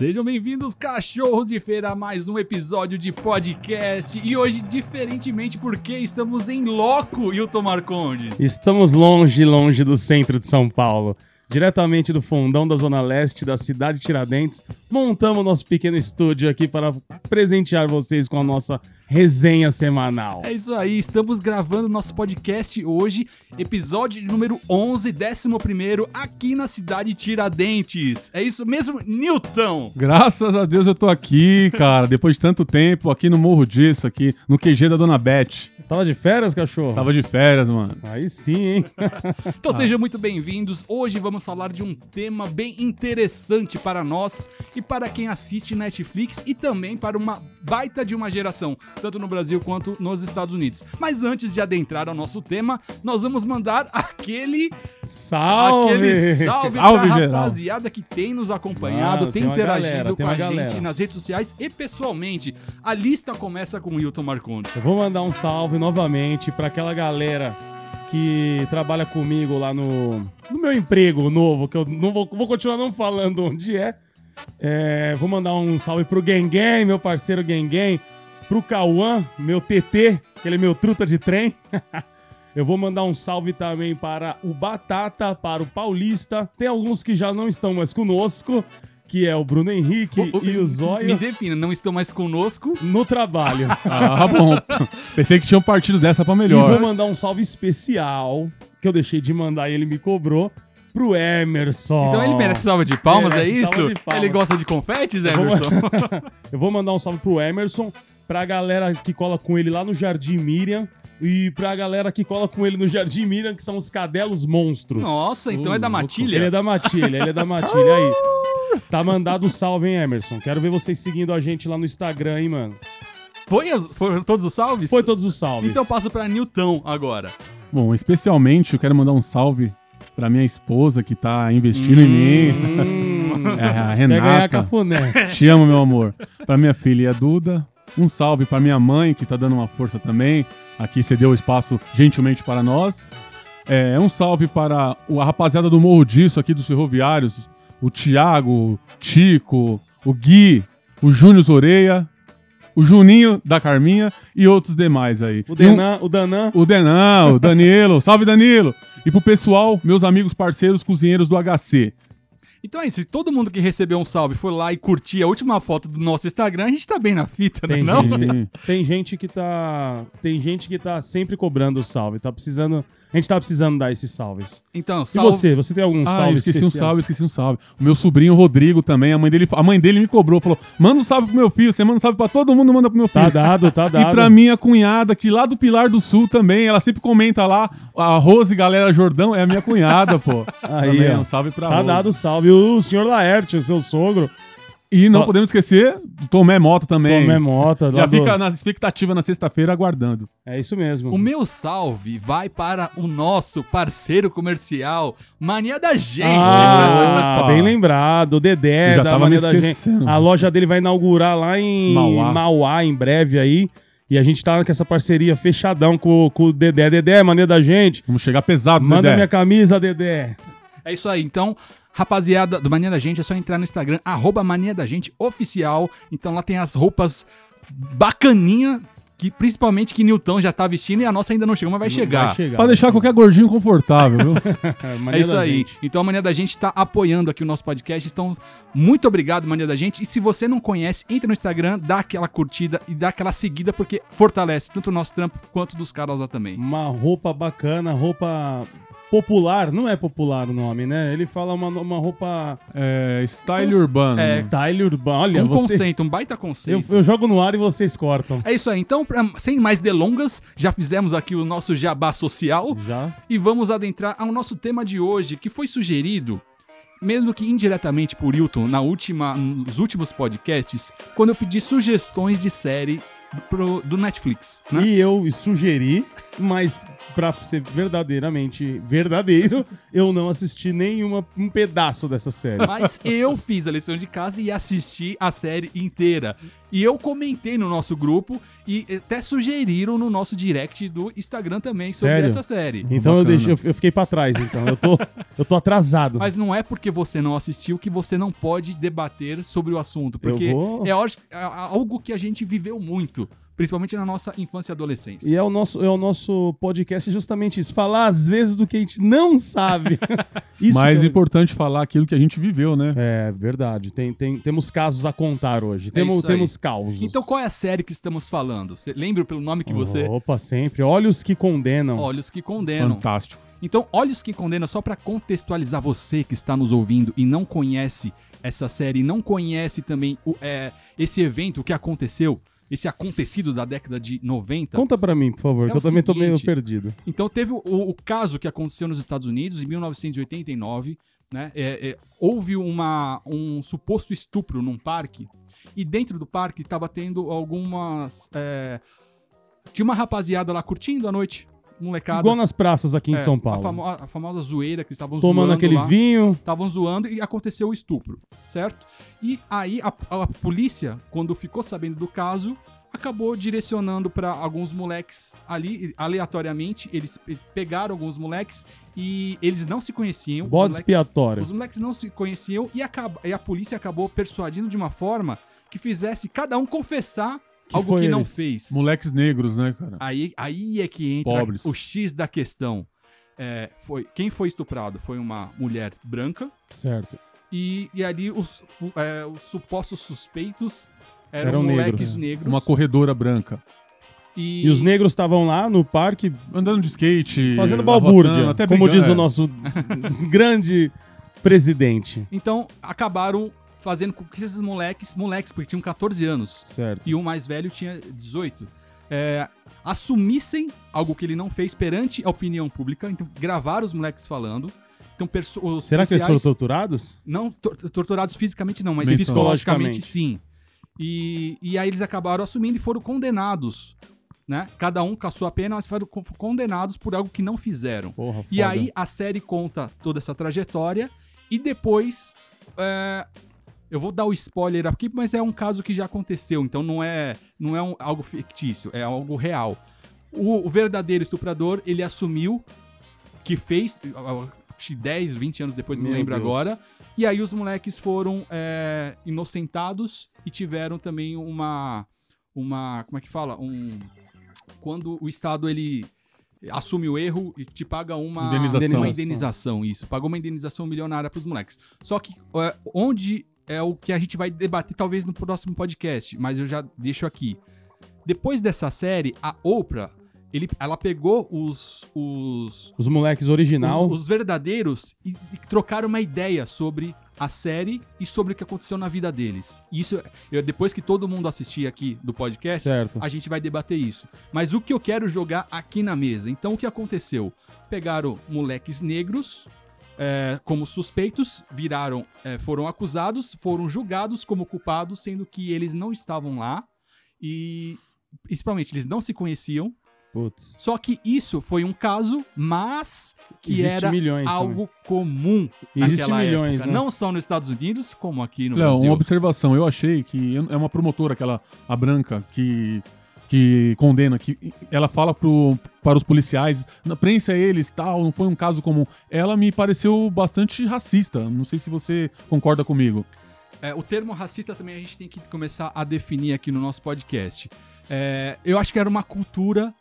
Sejam bem-vindos, cachorros de feira, a mais um episódio de podcast. E hoje, diferentemente, porque estamos em loco, Hilton Marcondes. Estamos longe, longe do centro de São Paulo. Diretamente do fundão da Zona Leste da cidade de Tiradentes, montamos nosso pequeno estúdio aqui para presentear vocês com a nossa resenha semanal. É isso aí, estamos gravando nosso podcast hoje, episódio número 11, 11 aqui na cidade de Tiradentes. É isso mesmo, Newton? Graças a Deus eu tô aqui, cara, depois de tanto tempo, aqui no Morro Disso, aqui no QG da Dona Beth. Tava de férias, cachorro? Tava de férias, mano. Aí sim, hein? então sejam muito bem-vindos. Hoje vamos falar de um tema bem interessante para nós e para quem assiste Netflix e também para uma baita de uma geração, tanto no Brasil quanto nos Estados Unidos. Mas antes de adentrar ao nosso tema, nós vamos mandar aquele salve, aquele salve, salve pra geral. rapaziada que tem nos acompanhado, Mano, tem, tem interagido galera, com a gente galera. nas redes sociais e pessoalmente. A lista começa com o Hilton Marcondes. Eu vou mandar um salve novamente para aquela galera que trabalha comigo lá no, no meu emprego novo, que eu não vou, vou continuar não falando onde é. É, vou mandar um salve pro Gengen, meu parceiro Gengen, pro Cauã, meu TT, aquele meu truta de trem. Eu vou mandar um salve também para o Batata, para o Paulista. Tem alguns que já não estão mais conosco, que é o Bruno Henrique O- o- e o Me Zóio defina, não estão mais conosco. no trabalho. Ah, bom. Pensei que tinham partido dessa pra E melhor. vou mandar um salve especial, que eu deixei de mandar e ele me cobrou, pro Emerson. Então ele merece salva de palmas, é Merece isso? salva de palmas. Ele gosta de confetes, vou- Emerson? Eu vou mandar um salve pro Emerson, pra galera que cola com ele lá no Jardim Miriam e pra galera que cola com ele no Jardim Miriam, que são os cadelos monstros. Nossa, então é da matilha? Ele é da matilha, ele é da matilha aí. Tá mandado o salve, hein, Emerson? Quero ver vocês seguindo a gente lá no Instagram, hein, mano. Foi foram todos os salves? Foi todos os salves. Então eu passo pra Newton agora. Bom, especialmente eu quero mandar um salve pra minha esposa que tá investindo em mim. Hum, É, a quer ganhar Renata. cafuné. Te amo, meu amor. Pra minha filha Duda. Um salve pra minha mãe, que tá dando uma força também. Aqui cedeu o espaço gentilmente para nós. É, um salve para a rapaziada do Morro Disso aqui dos Ferroviários. O Thiago, o Tico, o Gui, o Júnior Zoreia, o Juninho da Carminha e outros demais aí. O E um- Denan, o Danan. o Denan, o Danilo. salve, Danilo! E pro pessoal, meus amigos parceiros cozinheiros do HC. Então é isso, se todo mundo que recebeu um salve for lá e curtir a última foto do nosso Instagram, a gente tá bem na fita, né? Tem Não? gente, tem gente que tá. Tem gente que tá sempre cobrando o salve. Tá precisando. A gente tá precisando dar esses salves. Então, E salve. você? Você tem algum Ah, salve eu esqueci especial? um salve, esqueci um salve. O meu sobrinho Rodrigo também, a mãe dele, a mãe dele me cobrou, falou: manda um salve pro meu filho, você manda um salve pra todo mundo, manda pro meu filho. Tá dado, tá dado. E pra minha cunhada, que lá do Pilar do Sul também, ela sempre comenta lá, a Rose Galera Jordão é a minha cunhada, pô. Aí, também, ó. um salve pra Tá Rose. dado o salve. O senhor Laerte, o seu sogro. E não Ó. podemos esquecer do Tomé Mota também. Tomé Mota. Já do- fica na expectativa na sexta-feira aguardando. É isso mesmo. O meu salve vai para o nosso parceiro comercial, Mania da Gente. Ah, bem lembrado. O Dedé Eu já da tava Mania me da Gente. A loja dele vai inaugurar lá em Mauá. Mauá em breve aí. E a gente tá com essa parceria fechadão com, com o Dedé. Dedé, Mania da Gente. Vamos chegar pesado, Manda Dedé. minha camisa, Dedé. É isso aí. Então, rapaziada do Mania da Gente, é só entrar no Instagram, arroba Mania da Gente Oficial. Então lá tem as roupas bacaninha, que principalmente que Newton já tá vestindo e a nossa ainda não chegou, mas vai chegar. Vai chegar. Pra deixar qualquer gordinho confortável, viu? É, isso aí. Gente. Então a Mania da Gente tá apoiando aqui o nosso podcast. Então, muito obrigado, Mania da Gente. E se você não conhece, entra no Instagram, dá aquela curtida e dá aquela seguida, porque fortalece tanto o nosso trampo quanto dos caras lá também. Uma roupa bacana, roupa popular. Não é popular o nome, né? Ele fala uma, uma roupa É, style Cons- urbano. é. style urbana. Olha, um vocês- conceito, um baita Eu, conceito. eu jogo no ar e vocês cortam. É isso aí. Então, pra- sem mais delongas, já fizemos aqui o nosso jabá social Já? e vamos adentrar ao nosso tema de hoje, que foi sugerido, mesmo que indiretamente por Hilton, na última, nos últimos podcasts, quando eu pedi sugestões de série pro- do Netflix. Né? E eu sugeri, mas pra ser verdadeiramente verdadeiro, eu não assisti nenhuma um pedaço dessa série. Mas eu fiz a lição de casa e assisti a série inteira. E eu comentei no nosso grupo e até sugeriram no nosso direct do Instagram também sobre Sério? essa série. Então eu, deixei, eu, fiquei pra trás, então. Eu tô, eu tô atrasado. Mas não é porque você não assistiu que você não pode debater sobre o assunto. Porque vou- é hoje- é algo que a gente viveu muito, principalmente na nossa infância e adolescência. E é o, nosso, é o nosso podcast justamente isso. Falar às vezes do que a gente não sabe. isso Mais é- importante falar aquilo que a gente viveu, né? É, verdade. Tem, tem, temos casos a contar hoje. Temos, É temos causos. Então qual é a série que estamos falando? Você lembra pelo nome que você... Opa, sempre. Olhos que condenam. Olhos que Condenam. Fantástico. Então, Olhos que Condenam, só pra contextualizar você que está nos ouvindo e não conhece essa série, não conhece também o- é, esse evento, o que aconteceu, esse acontecido da década de 90. Conta pra mim, por favor, É que eu também tô meio perdido. Então teve o, o caso que aconteceu nos Estados Unidos em 1989, né? É, é, houve uma, um suposto estupro num parque e dentro do parque estava tendo algumas é, tinha uma rapaziada lá curtindo a noite, molecada. Igual nas praças aqui em É, São A, Paulo. famo- a famosa zoeira que eles estavam Tomando zoando aquele lá. vinho. Estavam zoando e aconteceu o estupro, certo? E aí a, a polícia, quando ficou sabendo do caso, acabou direcionando pra alguns moleques ali, aleatoriamente. Eles, eles pegaram alguns moleques e eles não se conheciam. Bode expiatório. os moleques não se conheciam e, e a polícia acabou persuadindo de uma forma que fizesse cada um confessar Que algo que não eles? fez. Moleques negros, né, cara? Aí, aí é que entra Pobres. o X da questão. É, foi, quem foi estuprado foi uma mulher branca Certo. e, e ali os, é, os supostos suspeitos eram, Eram moleques negros. negros. Uma corredora branca. e, E os negros estavam lá no parque Andando de skate. fazendo balbúrdia, até como brigando, diz o é. nosso grande presidente. Então acabaram fazendo com que esses moleques, moleques, porque tinham 14 anos, Certo. e o mais velho tinha 18, é, assumissem algo que ele não fez perante a opinião pública, então gravaram os moleques falando. Então, os Será que eles foram torturados? Não tor- torturados fisicamente, não, mas psicologicamente Psicologicamente. sim. E, e aí eles acabaram assumindo e foram condenados. Né? Cada um com a sua pena, mas foram con- condenados por algo que não fizeram. Porra, E aí a série conta toda essa trajetória e depois. é, eu vou dar o spoiler aqui, mas é um caso que já aconteceu, então não é, não é um- algo fictício, é algo real. O, o verdadeiro estuprador, ele assumiu que fez, ah, acho que 10, 20 anos depois, não Meu lembro Deus. agora. E aí os moleques foram é, inocentados e tiveram também uma. Uma. Como é que fala? Um. Quando o Estado ele assume o erro e te paga uma Indenização. uma indenização, isso. Pagou uma indenização milionária pros moleques. Só que é, onde é o que a gente vai debater talvez no próximo podcast, mas eu já deixo aqui. Depois dessa série, a Oprah, ele, ela pegou os, os, Os moleques original. os, os verdadeiros e, e trocaram uma ideia sobre a série e sobre o que aconteceu na vida deles. Isso, eu, depois que todo mundo assistir aqui do podcast, Certo. a gente vai debater isso. Mas o que eu quero jogar aqui na mesa? Então, o que aconteceu? Pegaram moleques negros é, como suspeitos, viraram, é, foram acusados, foram julgados como culpados, sendo que eles não estavam lá e, principalmente, eles não se conheciam. Putz. Só que isso foi um caso, mas que Existe era milhões algo comum Existe naquela milhões, época. né? Não só nos Estados Unidos, como aqui no Léo, Brasil. uma observação. Eu achei que é uma promotora, aquela, a branca, que, que condena, que ela fala pro, para os policiais, "Não, prensa eles, tal, não foi um caso comum. Ela me pareceu bastante racista. Não sei se você concorda comigo. É, o termo racista também a gente tem que começar a definir aqui no nosso podcast. É, eu acho que era uma cultura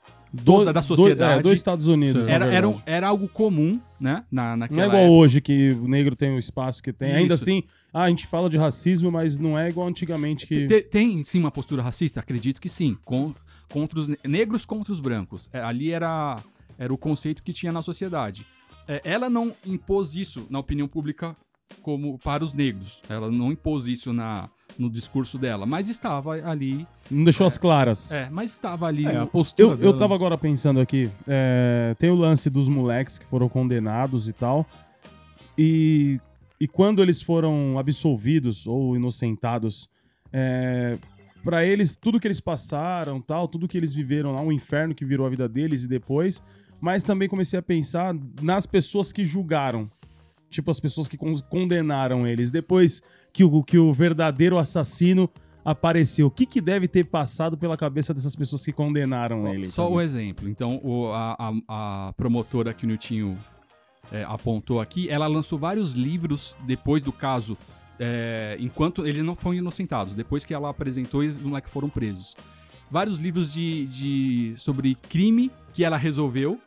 toda Do- da do- sociedade. é, dos Estados Unidos. era, era, era algo comum, né? Na, Não naquela é igual época. hoje que o negro tem o espaço que tem. Ainda Isso. assim, ah, a gente fala de racismo, mas não é igual antigamente que. Te- Tem, sim uma postura racista? Acredito que sim. Com, contra os ne- negros contra os brancos. É, ali era, era o conceito que tinha na sociedade. É, ela não impôs isso na opinião pública como para os negros. Ela não impôs isso na, no discurso dela, mas estava ali. Não deixou as claras. É, mas estava ali. É, a postura Eu, eu dela- tava agora pensando aqui, é, tem o lance dos moleques que foram condenados e tal, e, e quando eles foram absolvidos ou inocentados, é, para eles, tudo que eles passaram, tal, tudo que eles viveram lá, o inferno que virou a vida deles e depois, mas também comecei a pensar nas pessoas que julgaram, tipo as pessoas que con- condenaram eles, depois que o, que o verdadeiro assassino apareceu. O que, que deve ter passado pela cabeça dessas pessoas que condenaram ele? Só também? o exemplo. Então, o- a, a- a promotora que o Niltinho é, apontou aqui, ela lançou vários livros depois do caso, é, enquanto eles não foram inocentados, depois que ela apresentou, os moleques foram presos. Vários livros de, de- sobre crime que ela resolveu,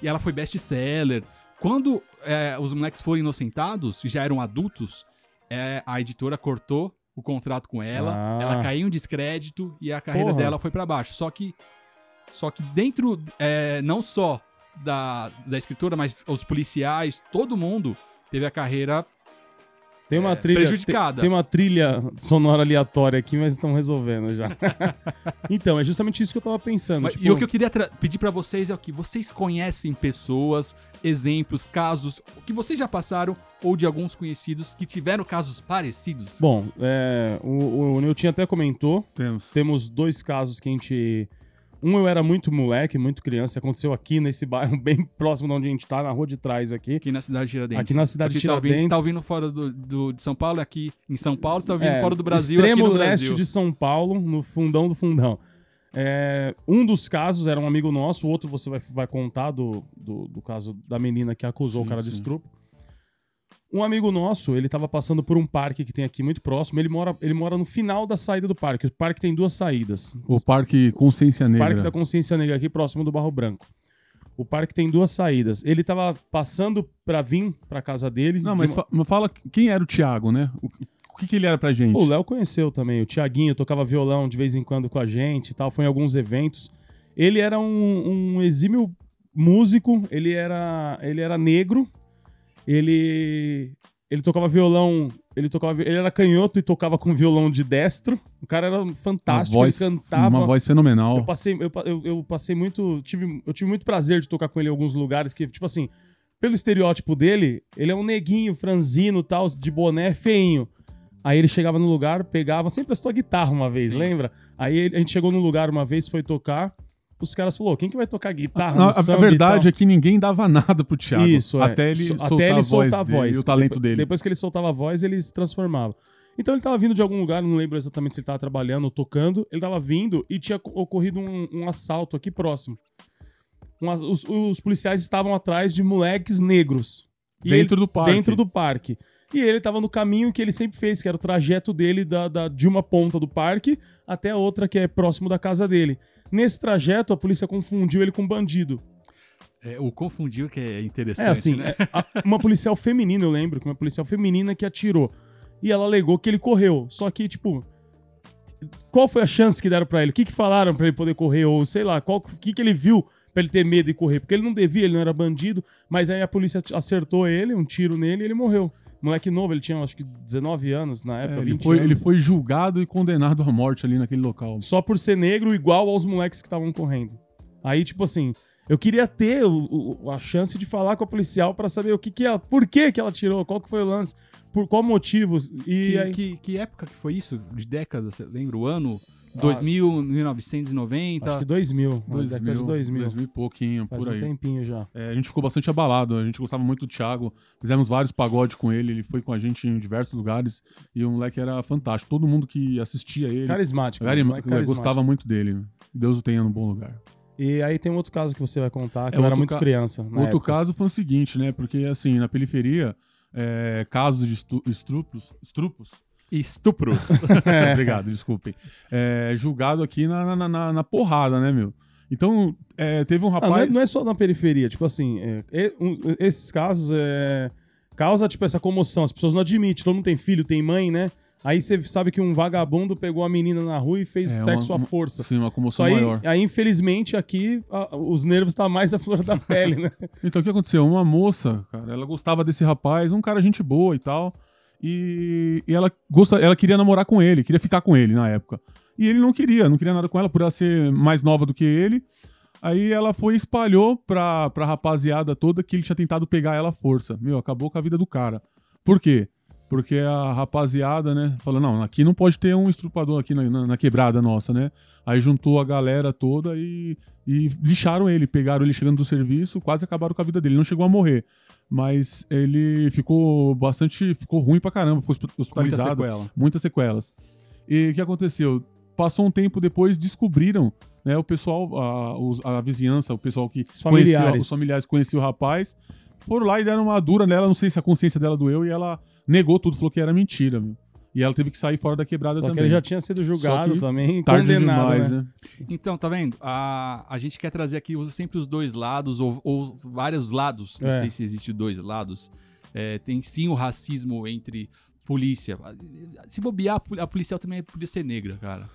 e ela foi best-seller. Quando é, os moleques foram inocentados, e já eram adultos, é, a editora cortou o contrato com ela, Ah. ela caiu em descrédito e a carreira Porra. dela foi pra baixo. Só que só que dentro, é, não só da, da escritora, mas os policiais, todo mundo teve a carreira. Tem uma é, trilha. prejudicada. Tem, tem uma trilha sonora aleatória aqui, mas estão resolvendo já. então, é justamente isso que eu tava pensando. Mas- tipo, E o que eu queria pedir pra vocês é o que vocês conhecem pessoas, exemplos, casos que vocês já passaram ou de alguns conhecidos que tiveram casos parecidos. Bom, é, o, o Nilton até comentou. Temos. Temos dois casos que a gente. Um eu era muito moleque, muito criança, aconteceu aqui nesse bairro, bem próximo de onde a gente tá, na rua de trás aqui. Aqui na cidade de Tiradentes. Aqui na cidade de Porque tá ouvindo, Tiradentes. Você tá ouvindo fora do, do- de São Paulo, aqui em São Paulo, você tá ouvindo É, fora do Brasil, Extremo aqui no leste Brasil. de São Paulo, no fundão do fundão. É, um dos casos era um amigo nosso, o outro você vai, vai contar do, do, do caso da menina que acusou Sim, o cara de estupro. Um amigo nosso, ele tava passando por um parque que tem aqui muito próximo. Ele mora, ele mora no final da saída do parque. O parque tem duas saídas. O Parque Consciência O Negra. Parque da Consciência Negra, aqui próximo do Barro Branco. O parque tem duas saídas. Ele tava passando pra vir pra casa dele. Não, de mas uma- fa- mas fala quem era o Thiago, né? O, o que, que ele era pra gente? O Léo conheceu também. O Tiaguinho tocava violão de vez em quando com a gente e tal. Foi em alguns eventos. Ele era um, um exímio músico. Ele era, ele era negro. Ele, ele tocava violão. Ele tocava, ele era canhoto e tocava com violão de destro. O cara era uma fantástico. voz, ele cantava. uma voz fenomenal. Eu passei, eu, eu, eu passei muito. Tive, eu tive muito prazer de tocar com ele em alguns lugares que, tipo assim, pelo estereótipo dele, ele é um neguinho, franzino tal, de boné, feinho. Aí ele chegava no lugar, pegava, sempre prestou a guitarra uma vez, Sim. lembra? Aí a gente chegou no lugar uma vez, foi tocar. Os caras falaram, quem que vai tocar guitarra? A, verdade tal?" é que ninguém dava nada pro Thiago. Isso, é. Até ele So- soltar, até ele a, voz soltar a dele voz. e o talento Depois- dele. Depois que ele soltava a voz, ele se transformava. Então ele tava vindo de algum lugar, não lembro exatamente se ele tava trabalhando ou tocando. Ele tava vindo e tinha co- ocorrido um, um assalto aqui próximo. Um os, os policiais estavam atrás de moleques negros. Dentro ele- do parque. Dentro do parque. E ele tava no caminho que ele sempre fez, que era o trajeto dele da, da- de uma ponta do parque até a outra que é próximo da casa dele. Nesse trajeto, a polícia confundiu ele com um bandido. É, o confundiu que é interessante, É assim, né? é, a- uma policial feminina, eu lembro, que uma policial feminina que atirou. E ela alegou que ele correu. Só que, tipo, qual foi a chance que deram pra ele? O que, que falaram pra ele poder correr? Ou sei lá, qual, o que, que ele viu pra ele ter medo de correr? Porque ele não devia, ele não era bandido. Mas aí a polícia acertou ele, um tiro nele e ele morreu. Moleque novo, ele tinha acho que 19 anos na É, época. ele, 20 foi, anos. ele foi julgado e condenado à morte ali naquele local. Só por ser negro, igual aos moleques que estavam correndo. Aí, tipo assim, eu queria ter o- o- a chance de falar com a policial pra saber o que que ela, por que que ela tirou, qual que foi o lance, por qual motivo. E Que, aí, que, que época que foi isso? De décadas, você lembra o ano? 2000, 1990? Ah, acho que 2000, na década de 2000. 2000 e pouquinho, Faz por um aí. tempinho já. É, a gente ficou bastante abalado, a gente gostava muito do Thiago, fizemos vários pagodes com ele, ele foi com a gente em diversos lugares e o moleque era fantástico. Todo mundo que assistia ele Carismático. carismático. gostava muito dele. Deus o tenha no bom lugar. E aí tem um outro caso que você vai contar, que É, eu era muito ca- criança. Outro época. caso foi o seguinte, né? Porque assim, na periferia, é, casos de estu- estrupos, estrupos Estupros. Obrigado, desculpem. É, julgado aqui na, na, na- na porrada, né, meu? Então, é, teve um Ah, rapaz. não, é, não é só na periferia, tipo assim, é, um- esses casos é, causa tipo essa comoção, as pessoas não admitem, todo mundo tem filho, tem mãe, né? Aí você sabe que um vagabundo pegou a menina na rua e fez É, sexo uma- à força. Sim, uma comoção aí, maior. aí, infelizmente, aqui a- os nervos estão mais à flor da pele, né? Então, o que aconteceu? Uma moça, cara, ela gostava desse rapaz, um cara gente boa e tal. E, e ela, gosta, ela queria namorar com ele, queria ficar com ele na época. E ele não queria, não queria nada com ela, por ela ser mais nova do que ele. Aí ela foi e espalhou pra, pra rapaziada toda que ele tinha tentado pegar ela à força. Meu, acabou com a vida do cara. Por quê? Porque a rapaziada, né, falou, não, aqui não pode ter um estrupador aqui na, na- na quebrada nossa, né? Aí juntou a galera toda e, e lixaram ele, pegaram ele chegando do serviço, quase acabaram com a vida dele. Ele não chegou a morrer, mas ele ficou bastante, ficou ruim pra caramba, ficou hospi- Muita hospitalizado sequela. muitas sequelas. E o que aconteceu? Passou um tempo depois, descobriram, né, o pessoal, a, os- a vizinhança, o pessoal que Os conhecia, familiares. os familiares conheciam o rapaz, foram lá e deram uma dura nela, não sei se a consciência dela doeu, e ela negou tudo, falou que era mentira, meu. E ela teve que sair fora da quebrada Só que também. ele já tinha sido julgado Só que também, Tarde condenado, demais, né? né? Então, tá vendo? A, a gente quer trazer aqui sempre os dois lados, ou, ou vários lados. Não É. sei se existe dois lados. É, tem sim o racismo entre polícia. Se bobear, a pol- a policial também podia ser negra, cara.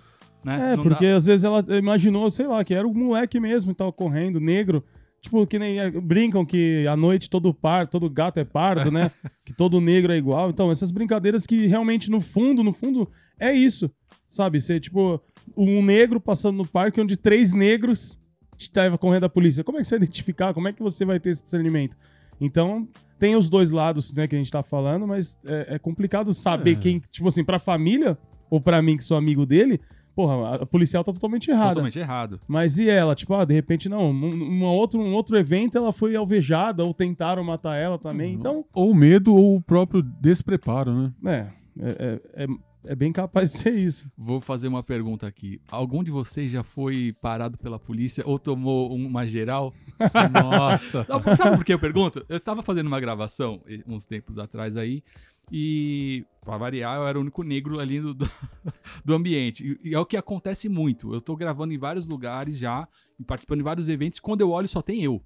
Né? É, Não porque dá- às vezes ela imaginou, sei lá, que era o moleque mesmo que tava correndo, negro. Tipo, que nem eh, brincam que à noite todo par, todo gato é pardo, né? que todo negro é igual. Então, essas brincadeiras que realmente no fundo, no fundo, é isso. Sabe? Ser tipo um negro passando no parque onde três negros estavam correndo a polícia. Como é que você vai identificar? Como é que você vai ter esse discernimento? Então, tem os dois lados, né, que a gente tá falando, mas é, é complicado saber É. quem, tipo assim, pra família, ou pra mim que sou amigo dele, porra, a policial tá totalmente errada. totalmente errado. Mas e ela? Tipo, ah, de repente, não, um, outro, um outro evento ela foi alvejada ou tentaram matar ela também. Então, Ou medo ou o próprio despreparo, né? é, é, é, é bem capaz de ser isso. Vou fazer uma pergunta aqui. Algum de vocês já foi parado pela polícia ou tomou uma geral? Nossa. Sabe por que eu pergunto? Eu estava fazendo uma gravação uns tempos atrás aí e, pra variar, eu era o único negro ali do, do, do ambiente. E, e é o que acontece muito. Eu tô gravando em vários lugares já, participando de vários eventos, quando eu olho só tem eu.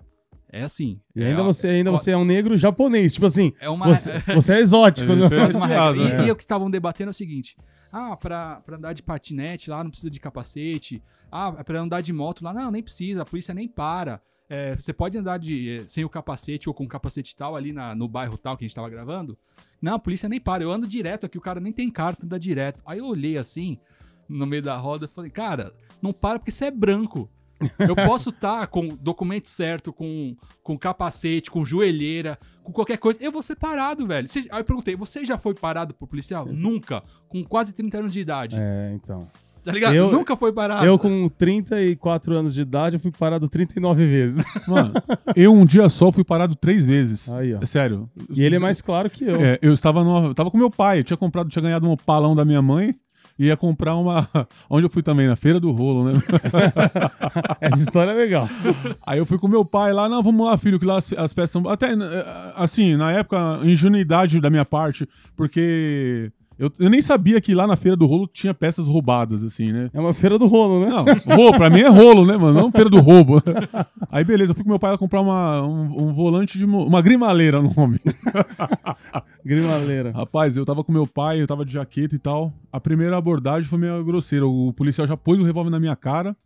É assim. E é, ainda, você, ainda ó, você é um negro japonês. Tipo assim, É uma... você, você é exótico. É regra. Diferenciado, E, né? e o que estavam debatendo é o seguinte: ah, pra, pra andar de patinete lá não precisa de capacete. Ah, pra andar de moto lá, não, nem precisa, a polícia nem para. É, você pode andar de, eh, sem o capacete ou com o capacete tal ali na- no bairro tal que a gente tava gravando. Não, a polícia nem para. Eu ando direto aqui, o cara nem tem carta, anda direto. Aí eu olhei assim, no meio da roda, falei, cara, não para porque você é branco. Eu posso estar com documento certo, com, com capacete, com joelheira, com qualquer coisa. Eu vou ser parado, velho. Você- aí eu perguntei, você já foi parado por policial? Nunca. Com quase 30 anos de idade. É, então. Tá ligado? Eu- Nunca foi parado. Eu, com 34 anos de idade, eu fui parado 39 vezes. Mano, eu um dia só fui parado três vezes. Aí, ó. É sério. E ele é mais claro que eu. É, eu estava no, eu tava com meu pai, eu tinha comprado, tinha ganhado um opalão da minha mãe e ia comprar uma. Onde eu fui também, na Feira do Rolo, né? Essa história é legal. Aí eu fui com meu pai lá, não, vamos lá, filho, que lá as, as peças são. Até, eh, assim, na época, ingenuidade da minha parte, porque eu, eu nem sabia que lá na Feira do Rolo tinha peças roubadas, assim, né? É uma feira do rolo, né? Não, rolo, pra mim é rolo, né, mano? Não feira do roubo. Aí beleza, eu fui com meu pai lá comprar uma, um, um volante de. Uma grimaleira no nome. Grimaleira. Rapaz, eu tava com meu pai, eu tava de jaqueta e tal. A primeira abordagem foi meio grosseira. O policial já pôs o revólver na minha cara.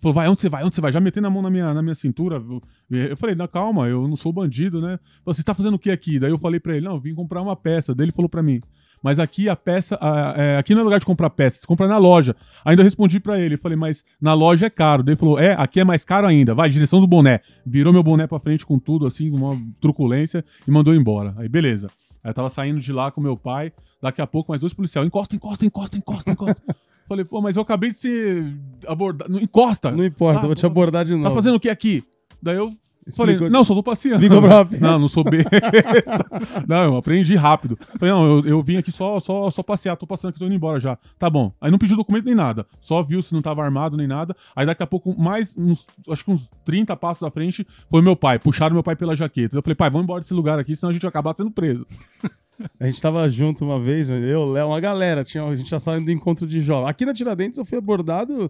Falou, vai, onde você vai? Onde você vai? Já metendo a mão na minha, na minha cintura. Eu- falei, não, calma, eu não sou bandido, né? Você tá fazendo o que aqui? Daí eu falei pra ele, não, eu vim comprar uma peça. Daí ele falou pra mim, mas aqui a peça, a- é, aqui não é lugar de comprar peça, você compra na loja. Ainda eu respondi pra ele, falei, mas na loja é caro. Daí ele falou, é, aqui é mais caro ainda, vai, direção do boné. Virou meu boné pra frente com tudo, assim, uma truculência, e mandou embora. Aí beleza. Aí eu tava saindo de lá com meu pai, daqui a pouco mais dois policiais, encosta, encosta, encosta, encosta, encosta. falei, pô, mas eu acabei de ser abordado, não encosta. Não importa, Ah, vou te abordar de novo. Tá fazendo o que aqui? Daí eu falei, Explicou- não, só tô passeando. Explicou pra. Não, não sou besta. não, eu aprendi rápido. Falei, não, eu, eu vim aqui só, só, só passear, tô passando aqui, tô indo embora já. Tá bom. Aí não pediu documento nem nada. Só viu se não tava armado nem nada. Aí daqui a pouco, mais uns, acho que uns 30 passos à frente, foi meu pai. Puxaram meu pai pela jaqueta. Eu falei, pai, vamos embora desse lugar aqui, senão a gente vai acabar sendo preso. A gente tava junto uma vez, eu, Léo, uma galera, tinha, a gente já saindo do encontro de jovem. Aqui na Tiradentes eu fui abordado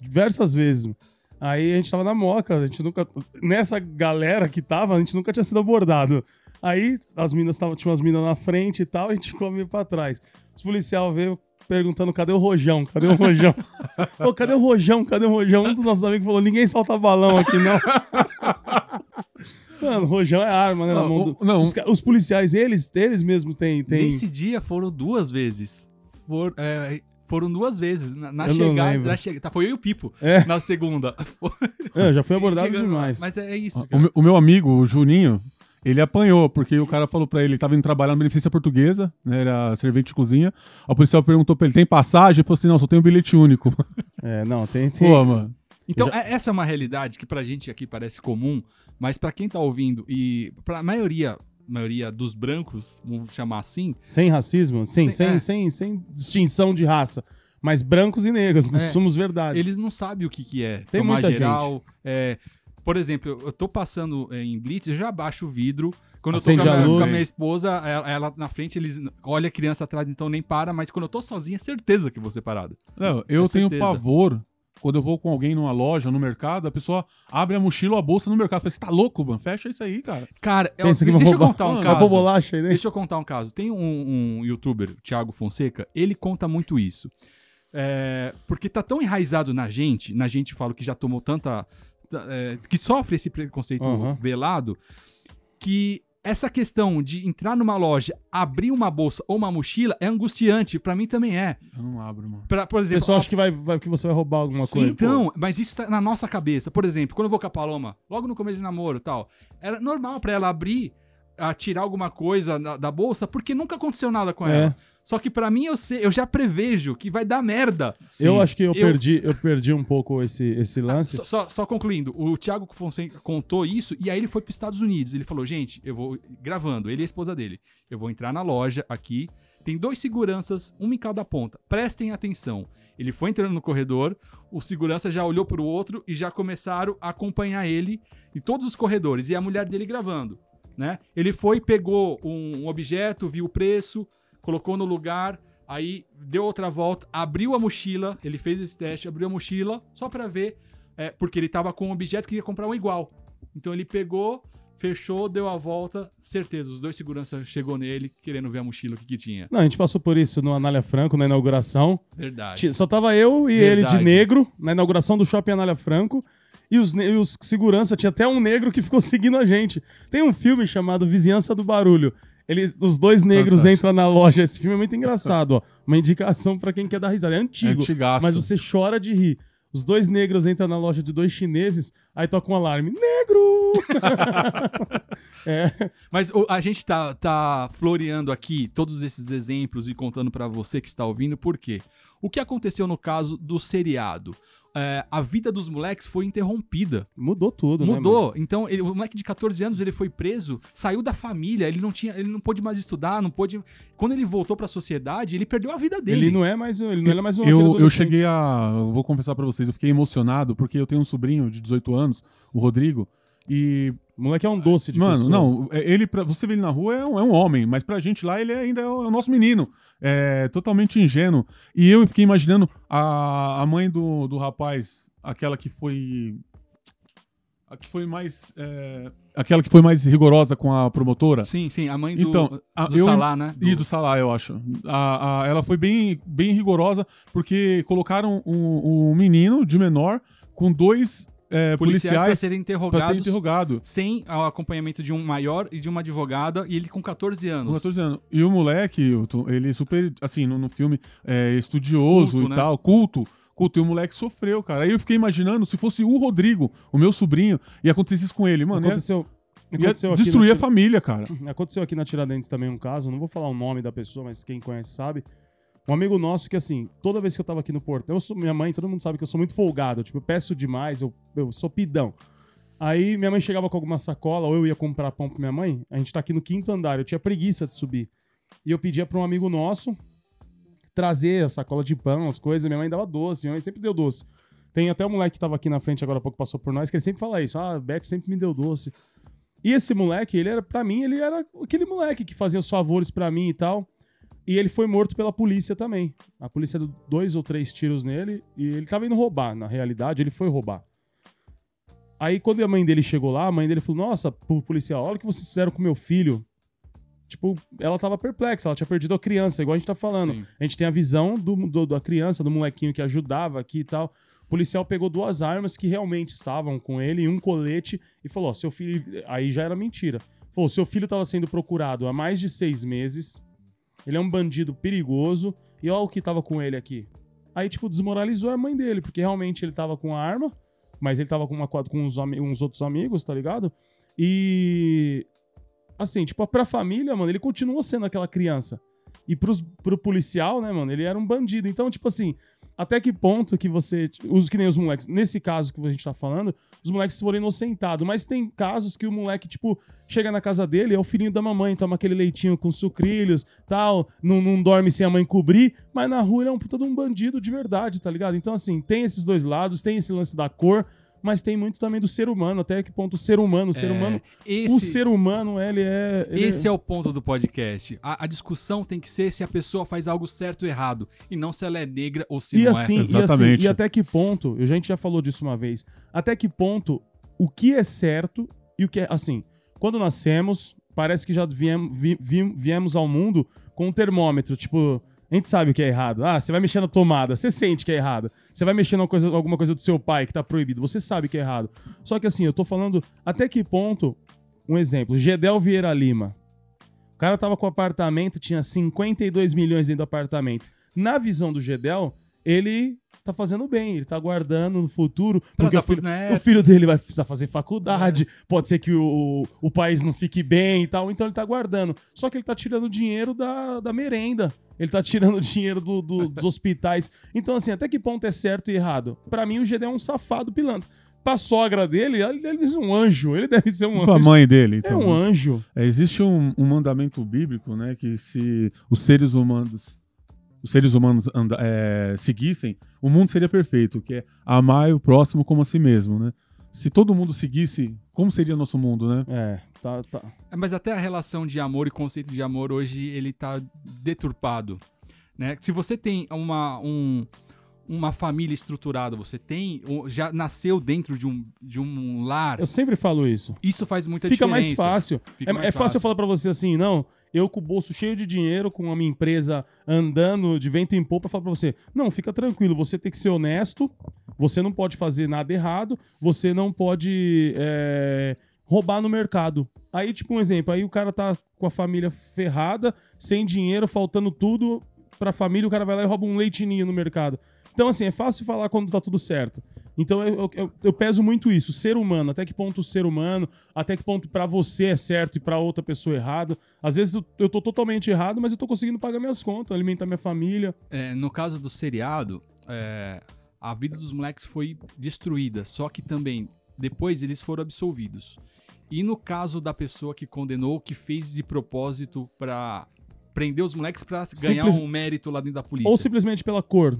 diversas vezes. Aí a gente tava na moca, a gente nunca. Nessa galera que tava, a gente nunca tinha sido abordado. Aí as minas tavam, tinha umas minas na frente e tal, a gente ficou meio pra trás. Os policial veio perguntando cadê o Rojão? Cadê o Rojão? Ô, cadê o Rojão? Cadê o Rojão? Um dos nossos amigos falou: ninguém solta balão aqui, não. Mano, Rojão é arma, né? na Não, mão do- não. Os, os policiais, eles, eles mesmos têm. têm... Nesse dia foram duas vezes. For- é, foram duas vezes. Na, na chegada. Na che- tá, foi eu e o Pipo. É. Na segunda. Foi- É, já fui abordado chegando demais. Mas é isso. O meu, o meu amigo, o Juninho, ele apanhou, porque o cara falou pra ele, ele tava indo trabalhar na Beneficência Portuguesa, né, era servente de cozinha. O policial perguntou pra ele, tem passagem? Ele falou assim, não, só tem um bilhete único. É, não, tem. tem... Pô, mano. Então, Já- é- essa é uma realidade que pra gente aqui parece comum, mas pra quem tá ouvindo e pra maioria, maioria dos brancos, vamos chamar assim, Sem racismo? Sim, Sem- sem, é. sem, sem distinção de raça. Mas brancos e negros, É. somos verdade. Eles não sabem o que, que é. Tem tomar muita geral. é, por exemplo, eu- tô passando é, em Blitz, eu já abaixo o vidro. Quando Acende eu tô com a, minha, com a minha esposa, ela, ela na frente, eles olha a criança atrás, então nem para, mas quando eu tô sozinha, é certeza que vou ser parado. Não, eu É tenho certeza. pavor quando eu vou com alguém numa loja, no mercado, a pessoa abre a mochila ou a bolsa no mercado. Fala, você tá louco, mano? Fecha isso aí, cara. Cara, eu- que vão deixa eu roubar- contar um caso. bolacha aí, né? Deixa eu contar um caso. Tem um, um youtuber, o Thiago Fonseca, ele conta muito isso. É, porque tá tão enraizado na gente, na gente falo que já tomou tanta. ta- é, que sofre esse preconceito Aham. velado, que essa questão de entrar numa loja, abrir uma bolsa ou uma mochila é angustiante. Pra mim também é. Eu não abro, mano. Pra, por O exemplo, pessoal acha que, vai, vai- que você vai roubar alguma coisa. então, mas isso tá na nossa cabeça. Por exemplo, quando eu vou com a Paloma, logo no começo de namoro e tal, era normal pra ela abrir, a tirar alguma coisa da, da bolsa, porque nunca aconteceu nada com É. ela. Só que pra mim eu sei, eu já prevejo que vai dar merda. Eu acho que eu, Eu- Perdi, eu perdi um pouco esse, esse lance. Só, só- só concluindo, o Thiago Fonseca contou isso e aí ele foi pros Estados Unidos. Ele falou: gente, eu vou gravando, ele e a esposa dele. Eu vou entrar na loja aqui. Tem dois seguranças, um em cada ponta. Prestem atenção. Ele foi entrando no corredor, o segurança já olhou pro outro e já começaram a acompanhar ele em todos os corredores. E a mulher dele gravando, né? Ele foi, pegou um objeto, viu o preço, colocou no lugar, aí deu outra volta, abriu a mochila, ele fez esse teste, abriu a mochila só pra ver, é, porque ele tava com um objeto que ia comprar um igual. Então ele pegou, fechou, deu a volta, certeza, os dois seguranças chegou nele querendo ver a mochila o que, que tinha. Não, a gente passou por isso no Anália Franco, na inauguração. Verdade. Só tava eu e ele Verdade. de negro, na inauguração do Shopping Anália Franco. E os, e os segurança, tinha até um negro que ficou seguindo a gente. Tem um filme chamado Vizinhança do Barulho. Eles, os dois negros Fantástico. entram na loja. Esse filme é muito engraçado, ó. Uma indicação pra quem quer dar risada. É antigo, antigaço. mas você chora de rir. Os dois negros entram na loja de dois chineses, aí toca um alarme. Negro! é. Mas o- a gente tá, tá floreando aqui todos esses exemplos e contando pra você que está ouvindo, por quê? O que aconteceu no caso do seriado? É, a vida dos moleques foi interrompida. Mudou tudo, né? Mudou. Então, ele- o moleque de 14 anos, ele foi preso, saiu da família, ele não tinha, ele não pôde mais estudar, não pôde. Quando ele voltou pra sociedade, ele perdeu a vida dele. Ele não é mais, um- ele não era mais um Eu, eu cheguei a. Eu vou confessar pra vocês, eu fiquei emocionado porque eu tenho um sobrinho de 18 anos, o Rodrigo, e. O moleque é um doce de Mano, pessoa. não, é- ele, pra, você vê ele na rua, é um, é um homem, mas pra gente lá ele ainda é o, é o nosso menino. É totalmente ingênuo. E eu fiquei imaginando a, a mãe do, do rapaz, aquela que foi. A que foi mais. é, aquela que foi mais rigorosa com a promotora. Sim, sim, a mãe do, Então, a- do eu- Salah, né? E do Salah, eu acho. A, a- ela foi bem, bem rigorosa, porque colocaram um, um menino de menor com dois é, policiais, policiais, pra serem pra ter interrogados interrogado. sem o acompanhamento de um maior e de uma advogada, e ele com 14 Com anos. 14 anos. E o moleque, ele super, assim, no, no filme, é, estudioso Culto, e né? tal, culto. Culto, e o moleque sofreu, cara. Aí eu fiquei imaginando, se fosse o Rodrigo, o meu sobrinho, e acontecesse isso com ele, mano, ia, Aconteceu, ia aconteceu aqui destruir na a família, cara. Aconteceu aqui na Tiradentes também um caso, não vou falar o nome da pessoa, mas quem conhece sabe. Um amigo nosso que, assim, toda vez que eu tava aqui no portão, eu sou, minha mãe, todo mundo sabe que eu sou muito folgado, tipo, eu peço demais, eu, eu sou pidão. Aí minha mãe chegava com alguma sacola, ou eu ia comprar pão pra minha mãe, a gente tá aqui no quinto andar, eu tinha preguiça de subir. E eu pedia pra um amigo nosso trazer a sacola de pão, as coisas, minha mãe dava doce, minha mãe sempre deu doce. Tem até o moleque que tava aqui na frente agora há pouco, passou por nós, que ele sempre fala isso, ah, Beth sempre me deu doce. E esse moleque, ele era, pra mim, ele era aquele moleque que fazia os favores pra mim e tal. E ele foi morto pela polícia também. A polícia deu dois ou três tiros nele e ele tava indo roubar. Na realidade, ele foi roubar. Aí, quando a mãe dele chegou lá, a mãe dele falou: Nossa, po- policial, olha o que vocês fizeram com meu filho. Tipo, ela tava perplexa, ela tinha perdido a criança, igual a gente tá falando. Sim. A gente tem a visão do, do- da criança, do molequinho que ajudava aqui e tal. O policial pegou duas armas que realmente estavam com ele e um colete e falou: ó, seu filho. Aí já era mentira. Falou: seu filho estava sendo procurado há mais de seis meses. Ele é um bandido perigoso. E olha o que tava com ele aqui. Aí, tipo, desmoralizou a mãe dele, porque realmente ele tava com a arma, mas ele tava com, uma, com uns, uns outros amigos, tá ligado? E. Assim, tipo, pra família, mano, ele continuou sendo aquela criança. E pros, pro policial, né, mano, ele era um bandido. Então, tipo assim, até que ponto que você usa que nem os moleques. Nesse caso que a gente tá falando, os moleques foram inocentados. Mas tem casos que o moleque, tipo, chega na casa dele, é o filhinho da mamãe, toma aquele leitinho com sucrilhos, tal, não, não dorme sem a mãe cobrir, mas na rua ele é um puta de um bandido de verdade, tá ligado? Então, assim, tem esses dois lados, tem esse lance da cor, mas tem muito também do ser humano, até que ponto o ser humano, o ser É, humano, esse, o ser humano, ele é... ele esse é o ponto do podcast. A, a discussão tem que ser se a pessoa faz algo certo ou errado, e não se ela é negra ou se E não assim, é. e assim, Exatamente. e até que ponto, a gente já falou disso uma vez, até que ponto o que é certo e o que é. Assim, quando nascemos, parece que já viemos, vi- vi- viemos ao mundo com um termômetro, tipo. A gente sabe o que é errado. Ah, você vai mexer na tomada, você sente que é errado. Você vai mexer coisa, alguma coisa do seu pai que tá proibido, você sabe que é errado. Só que assim, eu tô falando até que ponto. Um exemplo, Gedel Vieira Lima. O cara tava com apartamento, tinha 52 milhões dentro do apartamento. Na visão do Gedel, ele tá fazendo bem, ele tá guardando no futuro. Pra porque o filho, o filho dele vai precisar fazer faculdade, pode ser que o, o país não fique bem e tal, então ele tá guardando. Só que ele tá tirando dinheiro da, da merenda. Ele tá tirando dinheiro do- do- dos hospitais. Então, assim, até que ponto é certo e errado? Pra mim, o Gedel é um safado pilantra. Pra sogra dele, ele é um anjo. Ele deve ser um anjo. mãe dele, É então. um anjo. É, existe um, um mandamento bíblico, né, que se os seres humanos os seres humanos anda- é, seguissem, o mundo seria perfeito, que é amar o próximo como a si mesmo, né? Se todo mundo seguisse, como seria nosso mundo, né? É, tá, tá. É, Mas até a relação de amor e conceito de amor hoje ele tá deturpado, né? Se você tem uma, um- uma família estruturada, você tem já nasceu dentro de um, de um lar, Eu sempre falo isso. isso faz muita Fica diferença. mais fácil. Fica é, mais é fácil eu falar pra você assim, não, eu com o bolso cheio de dinheiro, com a minha empresa andando de vento em popa, falar pra você, não, fica tranquilo, você tem que ser honesto, você não pode fazer nada errado, você não pode é, roubar no mercado. Aí, tipo, um exemplo, aí o cara tá com a família ferrada, sem dinheiro, faltando tudo pra família, o cara vai lá e rouba um leitinho no mercado. Então, assim, é fácil falar quando tá tudo certo. Então, eu, eu, eu peso muito isso, ser humano, até que ponto o ser humano, até que ponto pra você é certo e pra outra pessoa é errado. Às vezes eu, eu tô totalmente errado, mas eu tô conseguindo pagar minhas contas, alimentar minha família. É, no caso do seriado, é, a vida dos moleques foi destruída, só que também depois eles foram absolvidos. E no caso da pessoa que condenou, que fez de propósito pra prender os moleques pra ganhar Simples- um mérito lá dentro da polícia. Ou simplesmente pela cor.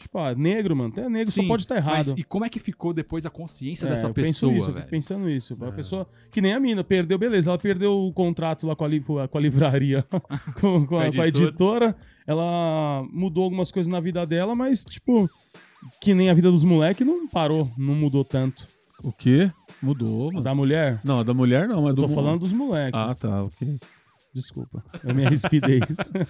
Tipo, ah, negro, mano, até negro só Sim, pode estar errado. Mas e como é que ficou depois a consciência É, dessa eu penso pessoa, isso, eu fico pensando isso. A pessoa, que nem a mina, perdeu, beleza, ela perdeu o contrato lá com a, li- com a- livraria, com, com a, Com com a editora. editora. Ela mudou algumas coisas na vida dela, mas, tipo, que nem a vida dos moleques não parou, não mudou tanto. O quê? Mudou, mano. da mulher, Não, a da mulher não, mas eu do tô falando dos moleques. Ah, tá, ok. Desculpa, eu me rispidez.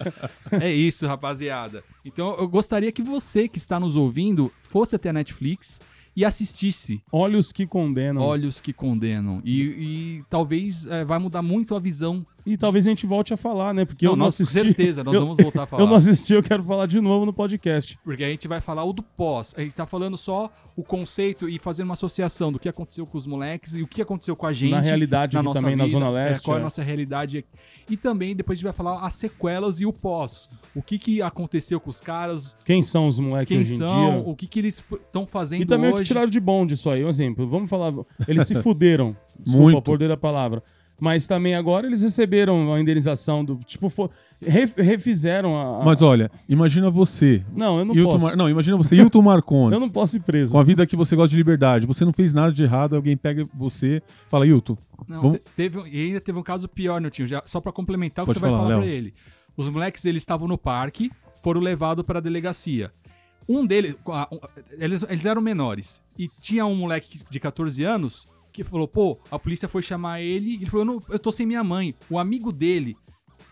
É isso, rapaziada. Então eu gostaria que você que está nos ouvindo fosse até a Netflix e assistisse Olhos que condenam. Olhos que Condenam. E, e talvez é, vai mudar muito a visão. E talvez a gente volte a falar, né? Porque Não, eu não nós, com assisti. certeza, nós eu- vamos voltar a falar. Eu não assisti, eu quero falar de novo no podcast. Porque a gente vai falar o do pós. A gente tá falando só o conceito e fazendo uma associação do que aconteceu com os moleques e o que aconteceu com a gente. na realidade, na nossa também na vida, Zona é, Leste. qual é a é. nossa realidade. E também depois a gente vai falar as sequelas e o pós. O que, que aconteceu com os caras, Quem são os moleques quem hoje em são, dia? o que, que eles estão fazendo E também o que hoje. tiraram de bom disso aí. Um exemplo, vamos falar. Eles se fuderam. Desculpa, Muito. por a palavra. Mas também agora eles receberam a indenização do. Tipo, fo- re- refizeram a. a- Mas olha, imagina você. Não, eu não Hilton posso. Mar... Não, imagina você, Hilton Marcondes. Eu não posso ir preso. Com a vida que você gosta de liberdade. Você não fez nada de errado, alguém pega você fala, Hilton, Não, Vamos- te- teve, um- e ainda teve um caso pior, Nilton, já, só pra complementar o que você vai falar, falar pra Léo. ele. Os moleques, eles estavam no parque, foram levados pra delegacia. Um deles, a- eles, eles eram menores, e tinha um moleque de 14 anos que falou, pô, a polícia foi chamar ele, e ele falou, eu, não, eu tô sem minha mãe. O amigo dele,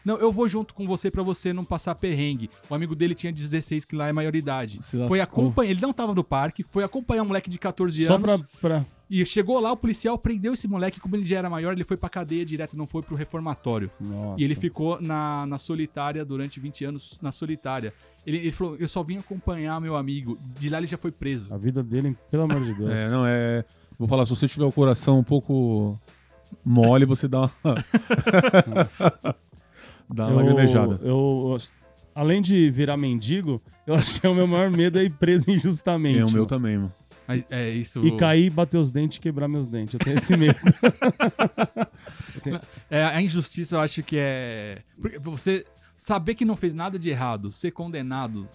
não, eu vou junto com você pra você não passar perrengue. O amigo dele tinha 16, que lá é maioridade. Foi acompanhar, ele não tava no parque, foi acompanhar um moleque de 14 Só anos. pra, pra. E chegou lá, o policial prendeu esse moleque, como ele já era maior, ele foi pra cadeia direto, não foi pro reformatório. Nossa. E ele ficou na, na solitária durante 20 anos, na solitária. Ele, ele falou, eu só vim acompanhar meu amigo. De lá ele já foi preso. A vida dele, pelo amor de Deus. é, não é. Vou falar, se você tiver o coração um pouco mole, você dá uma. dá uma eu, lagrimejada. eu, além de virar mendigo, eu acho que é o meu maior medo é ir preso injustamente. É o meu mano. também, mano. Mas É isso. E cair, bater os dentes e quebrar meus dentes. Eu tenho esse medo. É, a injustiça eu acho que é. porque Você saber que não fez nada de errado, ser condenado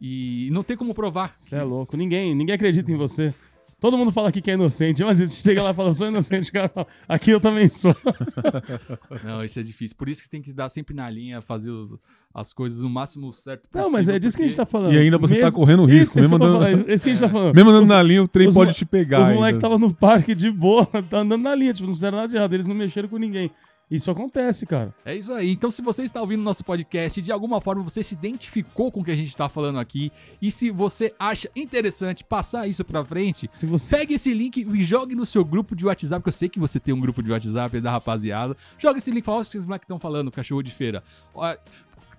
e não ter como provar. Você é louco. Ninguém, ninguém acredita em você. Todo mundo fala aqui que é inocente, mas você chega lá e fala, sou inocente, o cara fala, aqui eu também sou. Não, isso é difícil. Por isso que você tem que dar sempre na linha, fazer os- as coisas o máximo certo possível. Não, mas é disso que a gente tá falando. E ainda você tá correndo Isso, risco, isso, mesmo andando- falando, isso que a gente tá falando. Mesmo andando Os- na linha, o trem os pode te pegar. Os moleques estavam no parque de boa, tá andando na linha, tipo, não fizeram nada de errado, eles não mexeram com ninguém. Isso acontece, cara. É isso aí. Então, se você está ouvindo nosso podcast e de alguma forma você se identificou com o que a gente está falando aqui, e se você acha interessante passar isso pra frente, Se você. pegue esse link e jogue no seu grupo de WhatsApp, que eu sei que você tem um grupo de WhatsApp da rapaziada. Joga esse link e fala, olha o que esses moleques estão falando, cachorro de feira. Ó,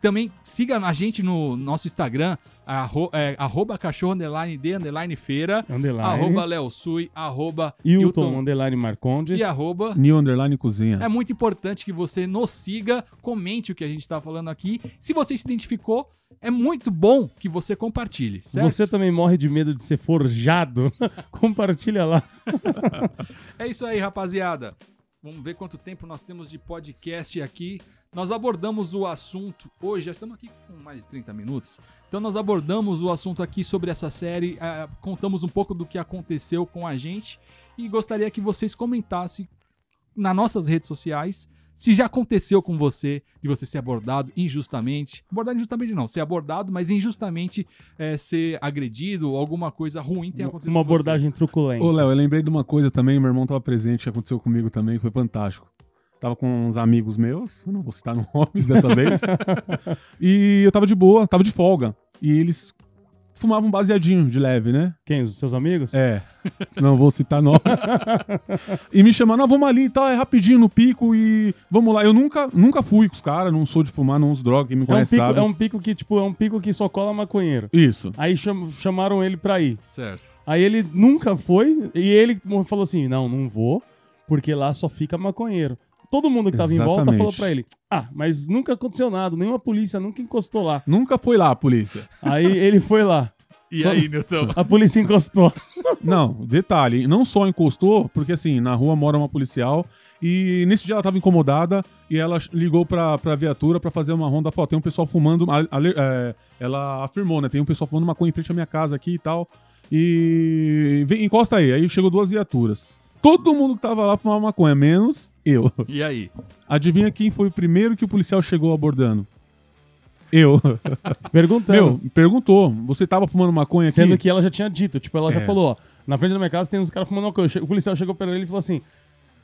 Também siga a gente no nosso Instagram, arro, é, arroba cachorro underline de underline feira, Underline. arroba Léo Sui, arroba Hilton, Hilton underline Marcondes. e arroba New Underline Cozinha. é muito importante que você nos siga, comente o que a gente está falando aqui. Se você se identificou, é muito bom que você compartilhe, certo? Você também morre de medo de ser forjado? Compartilha lá. É isso aí, rapaziada. Vamos ver quanto tempo nós temos de podcast aqui. Nós abordamos o assunto hoje, já estamos aqui com mais de 30 minutos. Então nós abordamos o assunto aqui sobre essa série, eh, contamos um pouco do que aconteceu com a gente e gostaria que vocês comentassem nas nossas redes sociais se já aconteceu com você de você ser abordado injustamente. Abordado injustamente não, ser abordado, mas injustamente eh, ser agredido ou alguma coisa ruim tenha acontecido Uma com você. abordagem truculenta. Ô, Léo, eu lembrei de uma coisa também, meu irmão tava presente, que aconteceu comigo também, que foi fantástico. Tava com uns amigos meus, eu não vou citar nomes dessa vez. e eu tava de boa, tava de folga. E eles fumavam um baseadinho de leve, né? Quem? Os seus amigos? É. Não vou citar nomes. e me chamaram, não, vamos ali e tal, é rapidinho no pico e vamos lá. Eu nunca, nunca fui com os caras, não sou de fumar, não uso droga, quem me É um, conhece pico, sabe. é um pico que, tipo, é um pico que só cola maconheiro. Isso. Aí cham- chamaram ele pra ir. Certo. Aí ele nunca foi, e ele falou assim: não, não vou, porque lá só fica maconheiro. Todo mundo que tava em volta falou pra ele: ah, mas nunca aconteceu nada, nenhuma polícia nunca encostou lá. Nunca foi lá a polícia. Aí ele foi lá, E aí, Newton? a polícia encostou. Não, detalhe, não só encostou, porque assim, na rua mora uma policial e nesse dia ela tava incomodada e ela ligou pra, pra viatura pra fazer uma ronda. Falou, tem um pessoal fumando, a- é, ela afirmou, né, tem um pessoal fumando maconha em frente à minha casa aqui e tal, e vem, encosta aí. Aí chegou duas viaturas. Todo mundo que tava lá fumava maconha, menos eu. E aí? Adivinha quem foi o primeiro que o policial chegou abordando? Eu. Perguntando. Meu, perguntou, você tava fumando maconha aqui? Sendo que ela já tinha dito, tipo, ela já É. falou, ó, na frente da minha casa tem uns caras fumando maconha. O policial chegou pra ele e falou assim,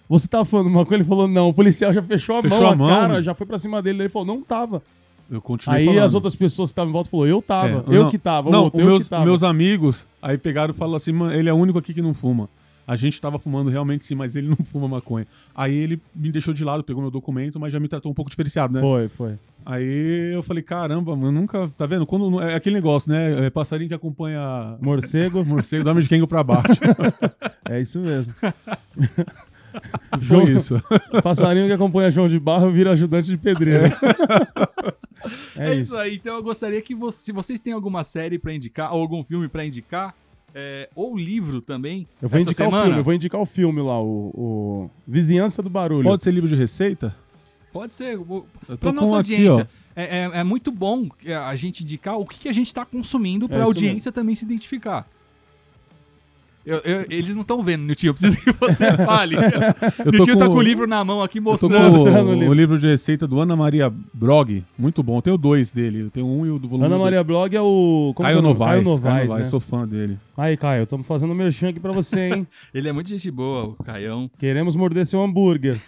você tava fumando maconha? Ele falou, não. O policial já fechou a Fechou mão, a a, mão, cara, né? já foi pra cima dele. Ele falou, não tava. Eu continuei Aí falando. as outras pessoas que estavam em volta falou, eu tava, É, eu não, que tava, Não, o outro, eu meus, que tava. meus amigos aí pegaram e falaram assim, mano, ele é o único aqui que não fuma. A gente tava fumando realmente sim, mas ele não fuma maconha. Aí ele me deixou de lado, pegou meu documento, mas já me tratou um pouco diferenciado, né? Foi, foi. Aí eu falei, caramba, eu nunca. Tá vendo? Quando, é aquele negócio, né? É passarinho que acompanha Morcego, morcego, dorme de quengo pra baixo. é isso mesmo. Foi isso. Passarinho que acompanha João de Barro vira ajudante de pedreiro. É, É, isso. isso. aí. Então eu gostaria que você, se vocês têm alguma série pra indicar, ou algum filme pra indicar, é, ou livro também, Eu vou essa indicar semana, o filme, eu vou indicar o filme lá, o, o Vizinhança do Barulho. Pode ser livro de receita? pode ser. tô nossa aqui, audiência. ó. é, é- é muito bom que a gente indicar o que, que a gente tá consumindo pra É isso audiência também se identificar. Eu- eu- eles não estão vendo, Nilton. Eu preciso que você fale. Tô tio tá com- o livro na mão aqui Eu tô mostrando. o o, livro. o livro de receita do Ana Maria Brog, muito bom. Eu tenho dois dele, eu tenho um e o do volume Ana dois. Maria Blog é o... como que é Caio o nome? Novaes. Caio Novaes, né? sou fã dele. Aí, Caio, estamos fazendo merchan aqui pra você, hein? Ele é muito gente boa, o Caião. Queremos morder seu hambúrguer.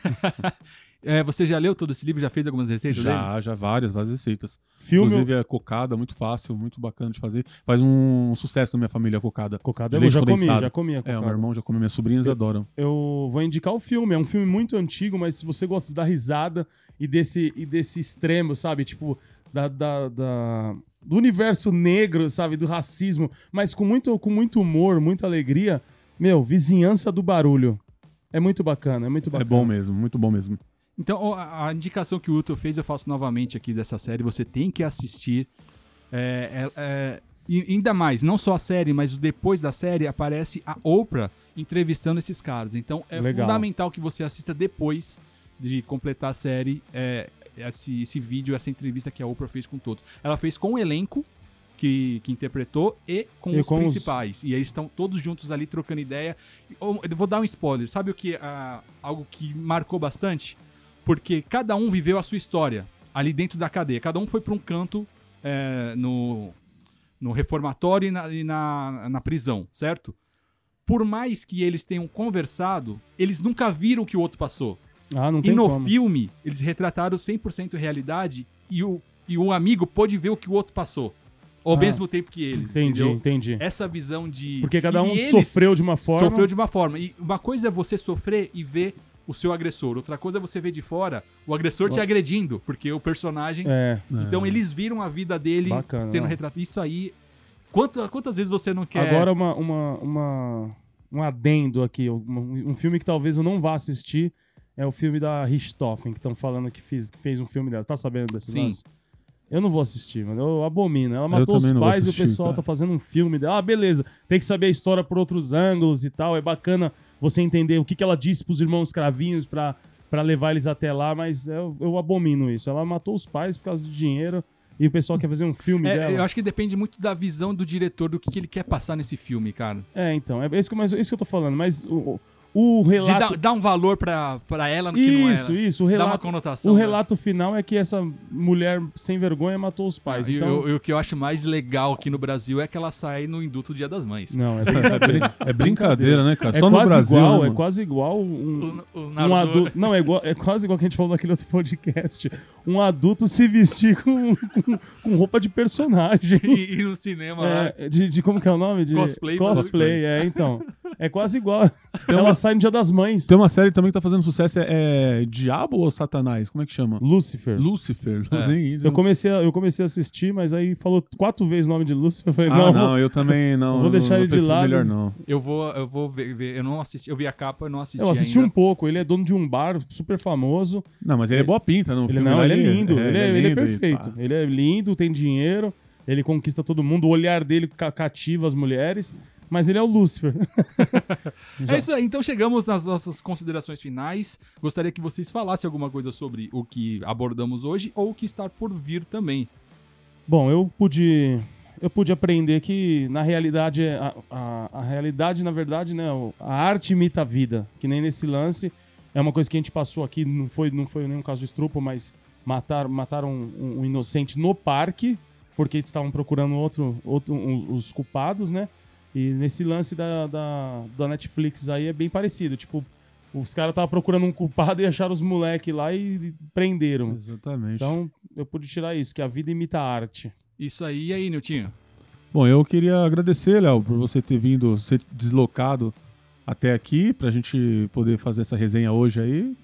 É, você já leu todo esse livro? Já fez algumas receitas dele? Já, já várias, várias receitas. Filme... Inclusive é cocada, muito fácil, muito bacana de fazer. Faz um sucesso na minha família a cocada. Cocada eu leite já comi, já comi a É, cocada. o meu irmão já come, minhas sobrinhas adoram. Eu vou indicar o filme. É um filme muito antigo, mas se você gosta da risada e desse, e desse extremo, sabe? Tipo, da, da- da- do universo negro, sabe? Do racismo, mas com muito, com muito humor, muita alegria. Meu, Vizinhança do Barulho. É muito bacana, é muito É bacana. bom mesmo, muito bom mesmo. Então, a, indicação que o Uto fez, eu faço novamente aqui dessa série. Você tem que assistir. É, é, é, ainda mais, não só a série, mas o depois da série aparece a Oprah entrevistando esses caras. Então é Legal. fundamental que você assista depois de completar a série é, esse, esse vídeo, essa entrevista que a Oprah fez com todos. Ela fez com o elenco que, que interpretou e com E os com os- principais. E eles estão todos juntos ali trocando ideia. Eu eu vou dar um spoiler. Sabe o que? ah, algo que marcou bastante? Porque cada um viveu a sua história ali dentro da cadeia. Cada um foi para um canto é, no, no reformatório e, na, e na, na prisão, certo? Por mais que eles tenham conversado, eles nunca viram o que o outro passou. Ah, não E tem no como. filme, eles retrataram 100% realidade e o, e o amigo pôde ver o que o outro passou. Ao Ah, mesmo tempo que eles. Entendi, entendeu? entendi. Essa visão de. Porque cada e um sofreu de uma forma. Sofreu de uma forma. E uma coisa é você sofrer e ver o seu agressor. Outra coisa é você ver de fora o agressor te agredindo. Porque o personagem. É. Então eles viram a vida dele Bacana, sendo retratado. Isso aí. Quanto, quantas vezes você não quer. Agora uma, uma, uma- um adendo aqui, um, um filme que talvez eu não vá assistir é o filme da Richthofen, que estão falando que, fiz, que fez um filme dela. Tá sabendo desse Sim. lance? Eu não vou assistir, mano. Eu abomino. Ela matou os pais e o assistir, pessoal cara. tá fazendo um filme dela. Ah, beleza. Tem que saber a história por outros ângulos e tal. É bacana você entender o que, que ela disse pros irmãos cravinhos pra, pra levar eles até lá, mas eu, eu abomino isso. Ela matou os pais por causa de dinheiro e o pessoal quer fazer um filme É, dela. eu acho que depende muito da visão do diretor, do que, que ele quer passar nesse filme, cara. É, então, é isso que, mas, isso que eu tô falando, mas o, o De relato. dar, dar um valor pra, pra ela no que não era. isso, isso, o Dá uma relato. conotação. O né? relato final é que essa mulher sem vergonha matou os pais. E então, eu- o que eu acho mais legal aqui no Brasil é que ela sai no induto Dia das Mães. não, é brincadeira. É brincadeira, né, cara? É Só no quase Brasil. igual, né, é quase igual um, O, o um adulto. Não, é, igual, é quase igual que a gente falou naquele outro podcast. Um adulto se vestir com, com, com roupa de personagem. e, e no cinema lá. É, de, de como que é o nome? De Cosplay, Cosplay, é, então. É quase igual. Ela sai no Dia das Mães. Tem uma série também que tá fazendo sucesso, é, é Diabo ou Satanás? Como é que chama? Lucifer. Lucifer. É. Eu comecei, a, eu comecei a assistir, mas aí falou quatro vezes o nome de Lúcifer. Eu falei, Ah, não, não, eu também não. eu vou deixar não, ele de lado. Melhor não. Eu vou, eu vou ver, ver- Eu não assisti. Eu vi a capa, eu não assisti. eu assisti ainda. um pouco. Ele é dono de um bar super famoso. Não, mas ele é boa pinta no Ele filme. não, ele é lindo. ele, é, ele é lindo e perfeito. Ele é lindo, tem dinheiro, ele conquista todo mundo. O olhar dele ca- cativa as mulheres. Mas ele é o Lúcifer. É isso aí, então chegamos nas nossas considerações finais. Gostaria que vocês falassem alguma coisa sobre o que abordamos hoje ou o que está por vir também. Bom, eu pude. Eu pude aprender que, na realidade, a, a, a realidade, na verdade, né, a arte imita a vida. Que nem nesse lance. É uma coisa que a gente passou aqui, não foi, não foi nenhum caso de estrupo, mas mataram, mataram um, um inocente no parque, porque eles estavam procurando outro, outro, um- os culpados, né? E nesse lance da, da, da Netflix aí é bem parecido. Tipo, os caras estavam procurando um culpado e acharam os moleques lá e prenderam. Exatamente. Então, eu pude tirar isso, que a vida imita a arte. Isso aí, e aí, Niltinho? Bom, eu queria agradecer, Léo, por você ter vindo, ser deslocado até aqui, pra gente poder fazer essa resenha hoje aí.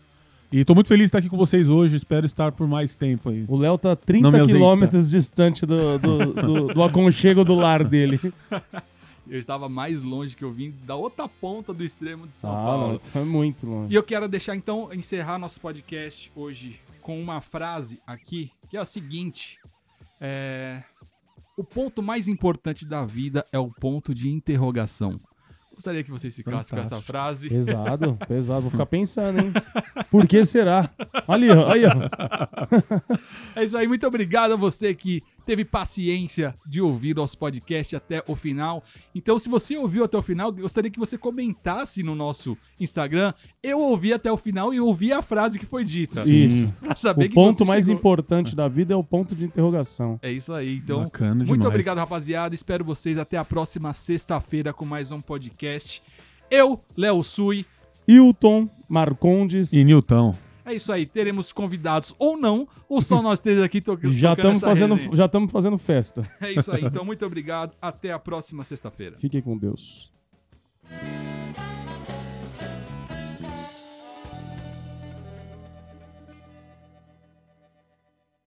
E tô muito feliz de estar aqui com vocês hoje, espero estar por mais tempo aí. O Léo tá Não 30 me azeita. quilômetros distante do, do, do- do aconchego do lar dele. Eu estava mais longe que eu vim da outra ponta do extremo de São Ah, Paulo. não, é muito longe. E eu quero deixar então encerrar nosso podcast hoje com uma frase aqui que é a seguinte: é, o ponto mais importante da vida é o ponto de interrogação. Gostaria que vocês ficassem com essa Fantástico. frase. Pesado, pesado. Vou ficar pensando, hein? Por que será? Ali, ó. Aí. É isso aí, muito obrigado a você que teve paciência de ouvir nosso podcast até o final. Então, se você ouviu até o final, gostaria que você comentasse no nosso Instagram. Eu ouvi até o final e ouvi a frase que foi dita. Isso. Pra saber O que ponto você mais chegou. importante da vida é o ponto de interrogação. É isso aí, então. Bacana Muito demais. obrigado, rapaziada. Espero vocês até a próxima sexta-feira com mais um podcast. Eu, Léo Sui. Hilton Marcondes. E Newton. É isso aí, teremos convidados ou não, ou só nós três aqui to Já tocando estamos fazendo, resenha. já estamos fazendo festa. É isso aí, então muito obrigado. Até a próxima sexta-feira. Fiquem com Deus.